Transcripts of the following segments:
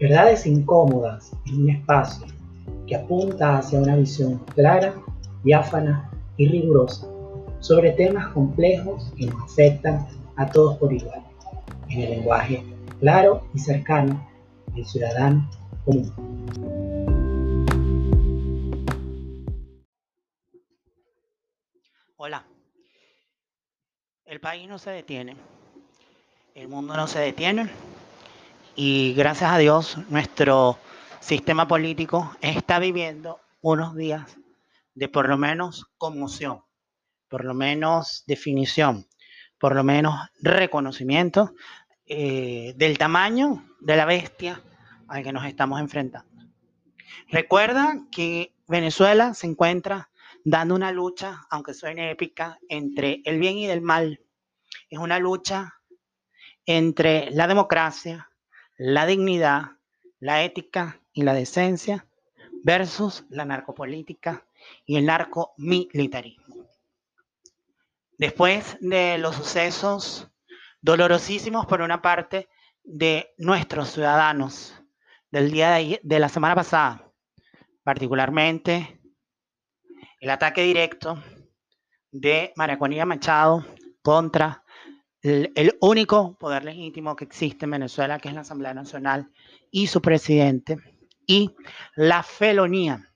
Verdades incómodas en un espacio que apunta hacia una visión clara, diáfana y rigurosa sobre temas complejos que nos afectan a todos por igual, en el lenguaje claro y cercano del ciudadano común. Hola, el país no se detiene, el mundo no se detiene y gracias a Dios nuestro sistema político está viviendo unos días de por lo menos conmoción, por lo menos definición, por lo menos reconocimiento eh, del tamaño de la bestia al que nos estamos enfrentando. Recuerda que Venezuela se encuentra dando una lucha, aunque suene épica, entre el bien y el mal. Es una lucha entre la democracia, la dignidad, la ética y la decencia versus la narcopolítica y el narcomilitarismo. Después de los sucesos dolorosísimos por una parte de nuestros ciudadanos del día de, de la semana pasada, particularmente el ataque directo de María Machado contra el, único poder legítimo que existe en Venezuela, que es la Asamblea Nacional y su presidente, y la felonía,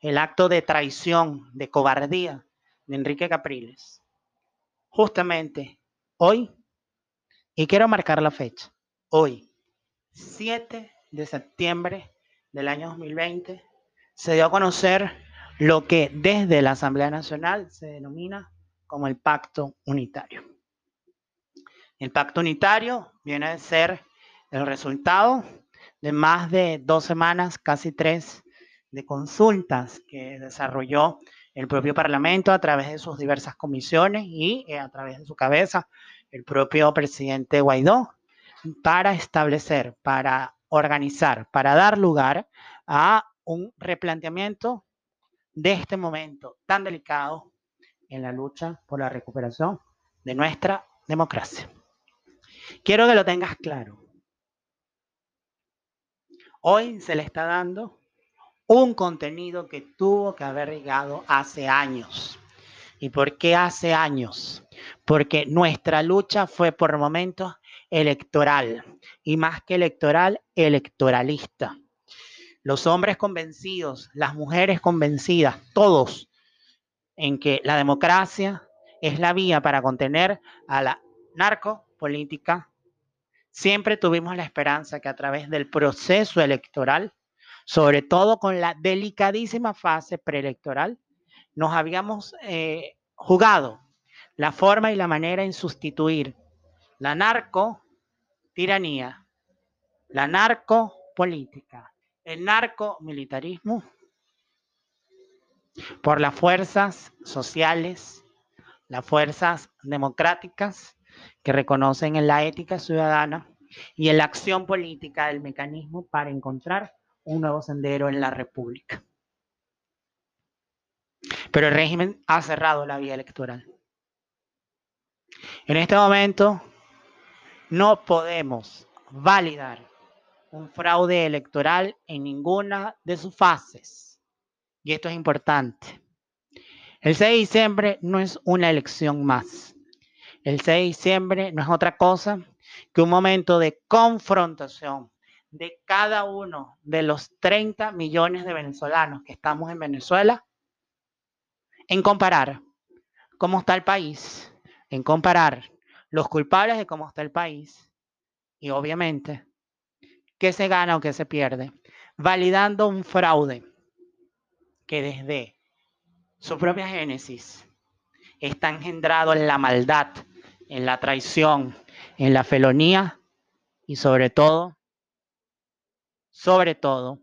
el acto de traición, de cobardía de Enrique Capriles. Justamente hoy, y quiero marcar la fecha, hoy, 7 de septiembre del año 2020, se dio a conocer lo que desde la Asamblea Nacional se denomina como el Pacto Unitario. El pacto unitario viene a ser el resultado de más de dos semanas, casi tres, de consultas que desarrolló el propio Parlamento a través de sus diversas comisiones y eh, a través de su cabeza el propio presidente Guaidó para establecer, para organizar, para dar lugar a un replanteamiento de este momento tan delicado en la lucha por la recuperación de nuestra democracia. Quiero que lo tengas claro. Hoy se le está dando un contenido que tuvo que haber llegado hace años. ¿Y por qué hace años? Porque nuestra lucha fue por momentos electoral y más que electoral, electoralista. Los hombres convencidos, las mujeres convencidas, todos en que la democracia es la vía para contener a la narco política, siempre tuvimos la esperanza que a través del proceso electoral, sobre todo con la delicadísima fase preelectoral, nos habíamos eh, jugado la forma y la manera en sustituir la narco tiranía, la narco política, el narco militarismo por las fuerzas sociales, las fuerzas democráticas que reconocen en la ética ciudadana y en la acción política del mecanismo para encontrar un nuevo sendero en la República. Pero el régimen ha cerrado la vía electoral. En este momento no podemos validar un fraude electoral en ninguna de sus fases. Y esto es importante. El 6 de diciembre no es una elección más. El 6 de diciembre no es otra cosa que un momento de confrontación de cada uno de los 30 millones de venezolanos que estamos en Venezuela en comparar cómo está el país, en comparar los culpables de cómo está el país y obviamente qué se gana o qué se pierde, validando un fraude que desde su propia génesis está engendrado en la maldad en la traición, en la felonía y sobre todo, sobre todo,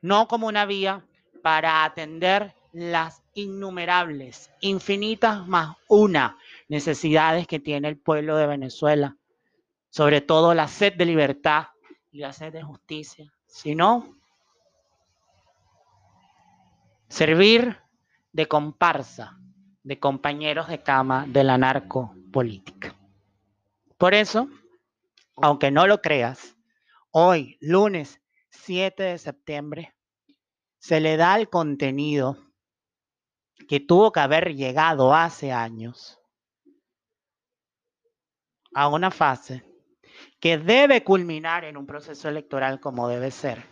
no como una vía para atender las innumerables, infinitas más una necesidades que tiene el pueblo de Venezuela, sobre todo la sed de libertad y la sed de justicia, sino servir de comparsa, de compañeros de cama de la narco política. Por eso, aunque no lo creas, hoy, lunes 7 de septiembre, se le da el contenido que tuvo que haber llegado hace años a una fase que debe culminar en un proceso electoral como debe ser,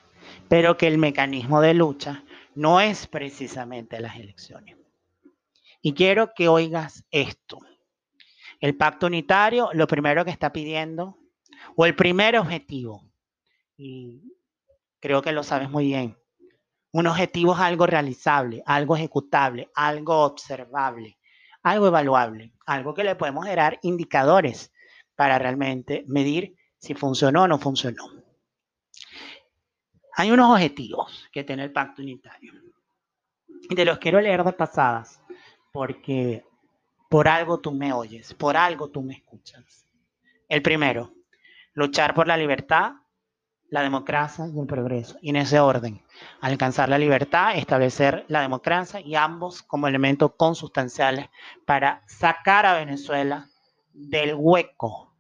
pero que el mecanismo de lucha no es precisamente las elecciones. Y quiero que oigas esto. El pacto unitario lo primero que está pidiendo, o el primer objetivo, y creo que lo sabes muy bien, un objetivo es algo realizable, algo ejecutable, algo observable, algo evaluable, algo que le podemos generar indicadores para realmente medir si funcionó o no funcionó. Hay unos objetivos que tiene el pacto unitario. Y te los quiero leer de pasadas, porque por algo tú me oyes, por algo tú me escuchas. El primero, luchar por la libertad, la democracia y el progreso. Y en ese orden, alcanzar la libertad, establecer la democracia y ambos como elementos consustanciales para sacar a Venezuela del hueco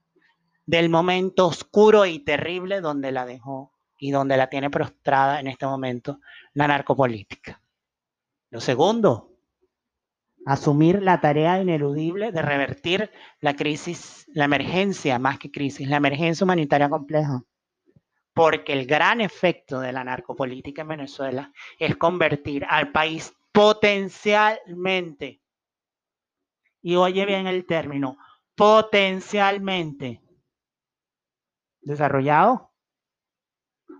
del momento oscuro y terrible donde la dejó y donde la tiene prostrada en este momento la narcopolítica. Lo segundo, asumir la tarea ineludible de revertir la crisis, la emergencia, más que crisis, la emergencia humanitaria compleja. Porque el gran efecto de la narcopolítica en Venezuela es convertir al país potencialmente, y oye bien el término, potencialmente desarrollado,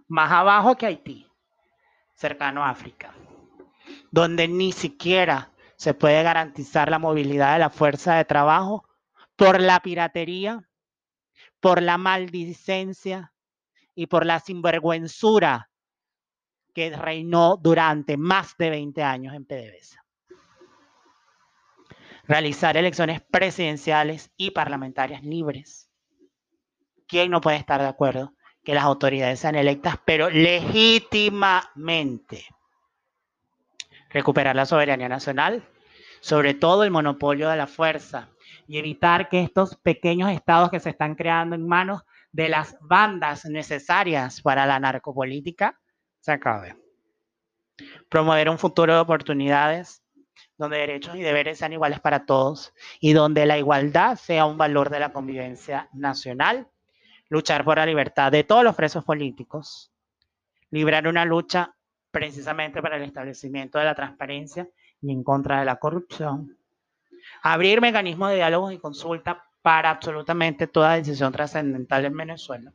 más abajo que Haití, cercano a África, donde ni siquiera se puede garantizar la movilidad de la fuerza de trabajo por la piratería, por la maldicencia y por la sinvergüenzura que reinó durante más de 20 años en PDVSA. Realizar elecciones presidenciales y parlamentarias libres ¿quién no puede estar de acuerdo que las autoridades sean electas, pero legítimamente? Recuperar la soberanía nacional, sobre todo el monopolio de la fuerza, y evitar que estos pequeños estados que se están creando en manos de las bandas necesarias para la narcopolítica se acaben. Promover un futuro de oportunidades donde derechos y deberes sean iguales para todos y donde la igualdad sea un valor de la convivencia nacional luchar por la libertad de todos los presos políticos, librar una lucha precisamente para el establecimiento de la transparencia y en contra de la corrupción, abrir mecanismos de diálogo y consulta para absolutamente toda decisión trascendental en Venezuela.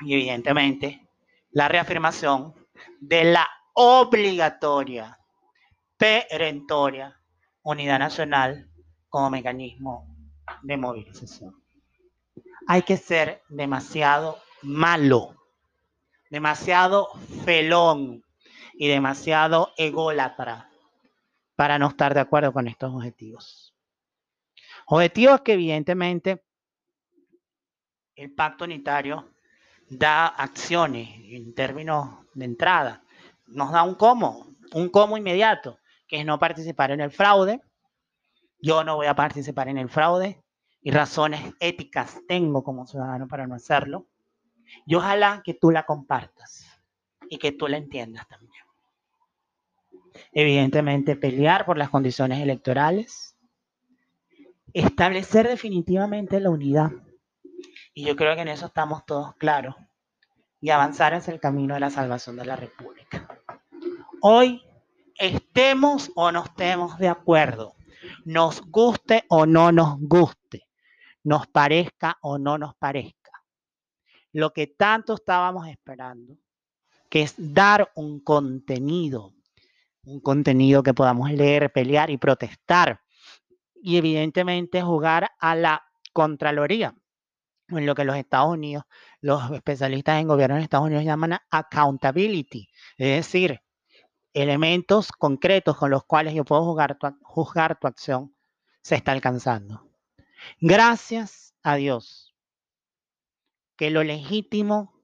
Y evidentemente, la reafirmación de la obligatoria, perentoria unidad nacional como mecanismo de movilización hay que ser demasiado malo, demasiado felón y demasiado ególatra para no estar de acuerdo con estos objetivos. Objetivos que evidentemente el pacto unitario da acciones en términos de entrada. Nos da un cómo, un cómo inmediato, que es no participar en el fraude. Yo no voy a participar en el fraude y razones éticas tengo como ciudadano para no hacerlo. Y ojalá que tú la compartas y que tú la entiendas también. Evidentemente, pelear por las condiciones electorales, establecer definitivamente la unidad. Y yo creo que en eso estamos todos claros. Y avanzar hacia el camino de la salvación de la República. Hoy, estemos o no estemos de acuerdo, nos guste o no nos guste, nos parezca o no nos parezca. Lo que tanto estábamos esperando, que es dar un contenido, un contenido que podamos leer, pelear y protestar. Y evidentemente jugar a la Contraloría, en lo que los Estados Unidos, los especialistas en gobierno de Estados Unidos llaman accountability, es decir, elementos concretos con los cuales yo puedo juzgar tu, juzgar tu acción, se está alcanzando. Gracias a Dios que lo legítimo,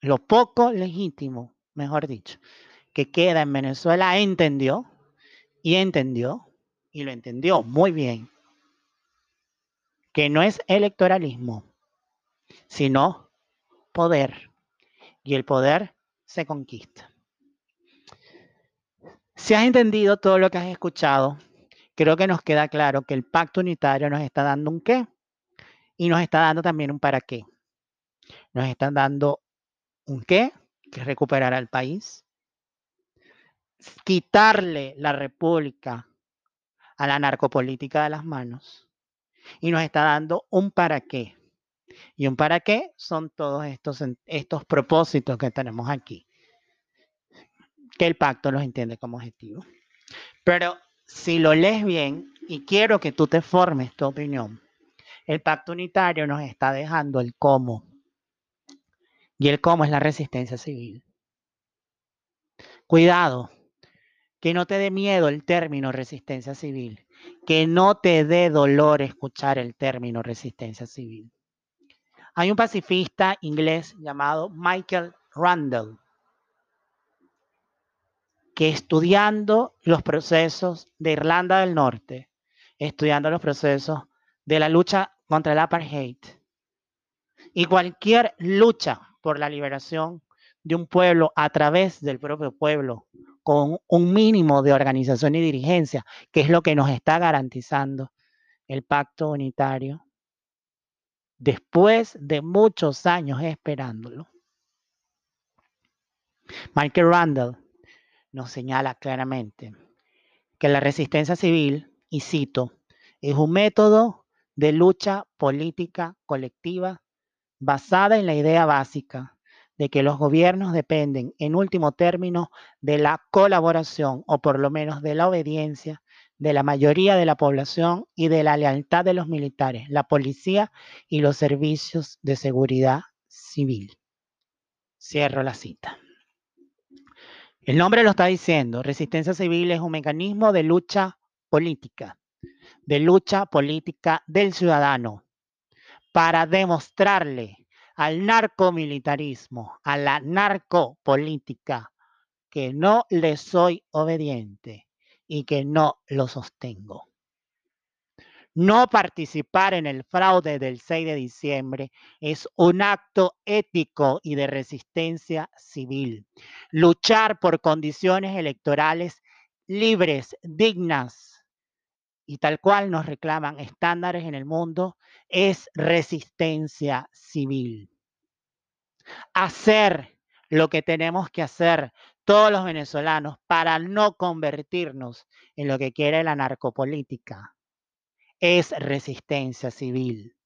lo poco legítimo, mejor dicho, que queda en Venezuela entendió y entendió y lo entendió muy bien que no es electoralismo, sino poder. Y el poder se conquista. Si has entendido todo lo que has escuchado, creo que nos queda claro que el pacto unitario nos está dando un qué y nos está dando también un para qué. Nos están dando un qué, que es recuperar al país, quitarle la república a la narcopolítica de las manos y nos está dando un para qué. Y un para qué son todos estos, estos propósitos que tenemos aquí, que el pacto los entiende como objetivo. Pero si lo lees bien, y quiero que tú te formes tu opinión, el pacto unitario nos está dejando el cómo. Y el cómo es la resistencia civil. Cuidado, que no te dé miedo el término resistencia civil, que no te dé dolor escuchar el término resistencia civil. Hay un pacifista inglés llamado Michael Randall, que estudiando los procesos de Irlanda del Norte, estudiando los procesos de la lucha contra el apartheid y cualquier lucha por la liberación de un pueblo a través del propio pueblo, con un mínimo de organización y dirigencia, que es lo que nos está garantizando el pacto unitario, después de muchos años esperándolo. Michael Randall nos señala claramente que la resistencia civil, y cito, es un método de lucha política colectiva basada en la idea básica de que los gobiernos dependen, en último término, de la colaboración o por lo menos de la obediencia de la mayoría de la población y de la lealtad de los militares, la policía y los servicios de seguridad civil. Cierro la cita. El nombre lo está diciendo, resistencia civil es un mecanismo de lucha política de lucha política del ciudadano para demostrarle al narcomilitarismo, a la narcopolítica, que no le soy obediente y que no lo sostengo. No participar en el fraude del 6 de diciembre es un acto ético y de resistencia civil. Luchar por condiciones electorales libres, dignas, y tal cual nos reclaman estándares en el mundo, es resistencia civil. Hacer lo que tenemos que hacer todos los venezolanos para no convertirnos en lo que quiere la narcopolítica es resistencia civil.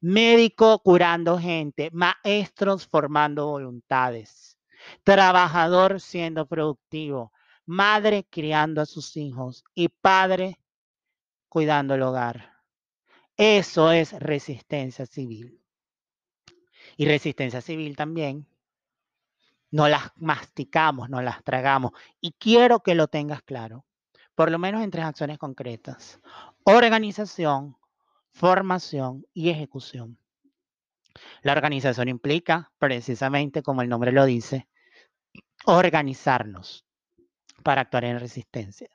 Médico curando gente, maestros formando voluntades, trabajador siendo productivo, madre criando a sus hijos y padre cuidando el hogar. Eso es resistencia civil. Y resistencia civil también no las masticamos, no las tragamos. Y quiero que lo tengas claro, por lo menos en tres acciones concretas. Organización, formación y ejecución. La organización implica, precisamente como el nombre lo dice, organizarnos para actuar en resistencia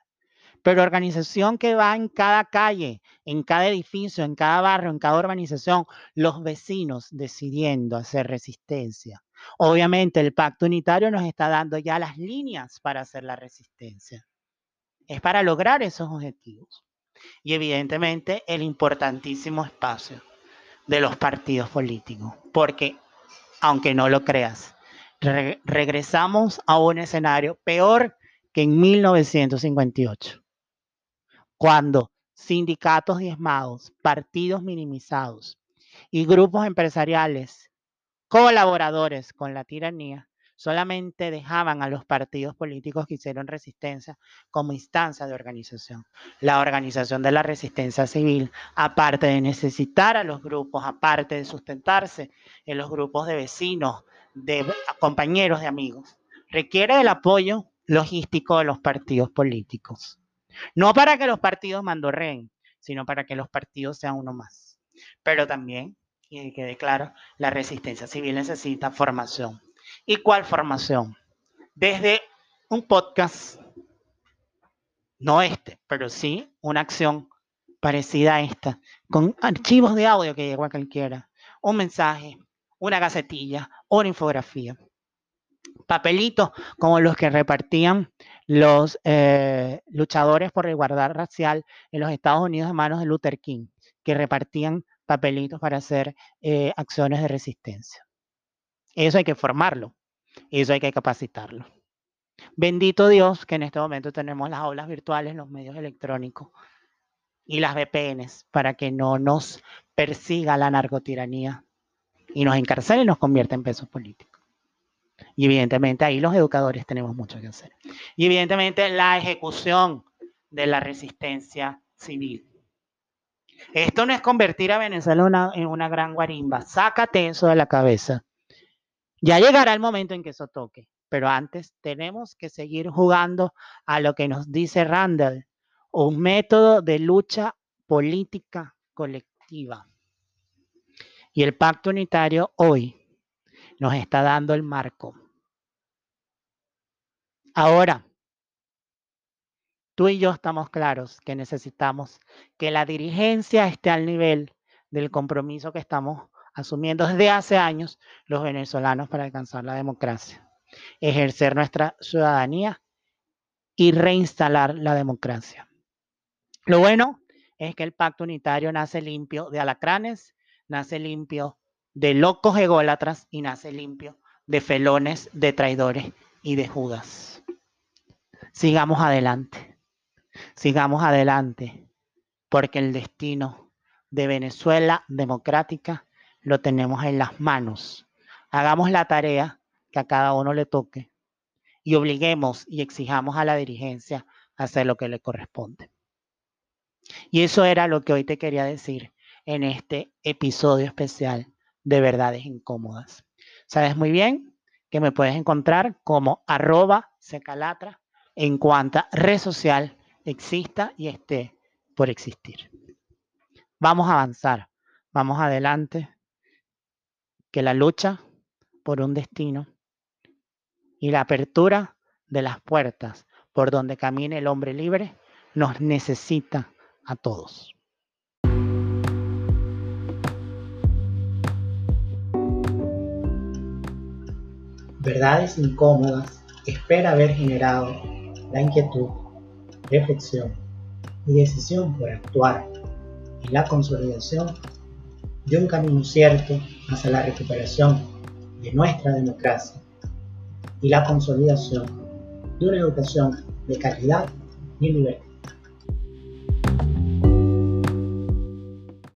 pero organización que va en cada calle, en cada edificio, en cada barrio, en cada urbanización, los vecinos decidiendo hacer resistencia. Obviamente el pacto unitario nos está dando ya las líneas para hacer la resistencia. Es para lograr esos objetivos. Y evidentemente el importantísimo espacio de los partidos políticos, porque aunque no lo creas, regresamos a un escenario peor que en 1958 cuando sindicatos diezmados, partidos minimizados y grupos empresariales colaboradores con la tiranía solamente dejaban a los partidos políticos que hicieron resistencia como instancia de organización. La organización de la resistencia civil, aparte de necesitar a los grupos, aparte de sustentarse en los grupos de vecinos, de compañeros, de amigos, requiere del apoyo logístico de los partidos políticos. No para que los partidos mandorreen, sino para que los partidos sean uno más. Pero también, y que quede claro, la resistencia civil necesita formación. ¿Y cuál formación? Desde un podcast, no este, pero sí una acción parecida a esta, con archivos de audio que llegó a cualquiera, un mensaje, una gacetilla, una infografía. Papelitos como los que repartían los eh, luchadores por igualdad racial en los Estados Unidos a manos de Luther King, que repartían papelitos para hacer eh, acciones de resistencia. Eso hay que formarlo, eso hay que capacitarlo. Bendito Dios que en este momento tenemos las aulas virtuales, los medios electrónicos y las VPNs para que no nos persiga la narcotiranía y nos encarcele y nos convierta en pesos políticos. Y evidentemente ahí los educadores tenemos mucho que hacer. Y evidentemente la ejecución de la resistencia civil. Esto no es convertir a Venezuela en una gran guarimba. Sácate eso de la cabeza. Ya llegará el momento en que eso toque. Pero antes tenemos que seguir jugando a lo que nos dice Randall, un método de lucha política colectiva. Y el pacto unitario hoy nos está dando el marco. Ahora, tú y yo estamos claros que necesitamos que la dirigencia esté al nivel del compromiso que estamos asumiendo desde hace años los venezolanos para alcanzar la democracia, ejercer nuestra ciudadanía y reinstalar la democracia. Lo bueno es que el pacto unitario nace limpio de alacranes, nace limpio de locos ególatras y nace limpio de felones, de traidores y de judas. Sigamos adelante, sigamos adelante, porque el destino de Venezuela democrática lo tenemos en las manos. Hagamos la tarea que a cada uno le toque y obliguemos y exijamos a la dirigencia hacer lo que le corresponde. Y eso era lo que hoy te quería decir en este episodio especial de verdades incómodas. Sabes muy bien que me puedes encontrar como arroba secalatra en cuanta red social exista y esté por existir. Vamos a avanzar, vamos adelante, que la lucha por un destino y la apertura de las puertas por donde camine el hombre libre nos necesita a todos. Verdades incómodas, espera haber generado la inquietud, reflexión y decisión por actuar en la consolidación de un camino cierto hacia la recuperación de nuestra democracia y la consolidación de una educación de calidad y libertad.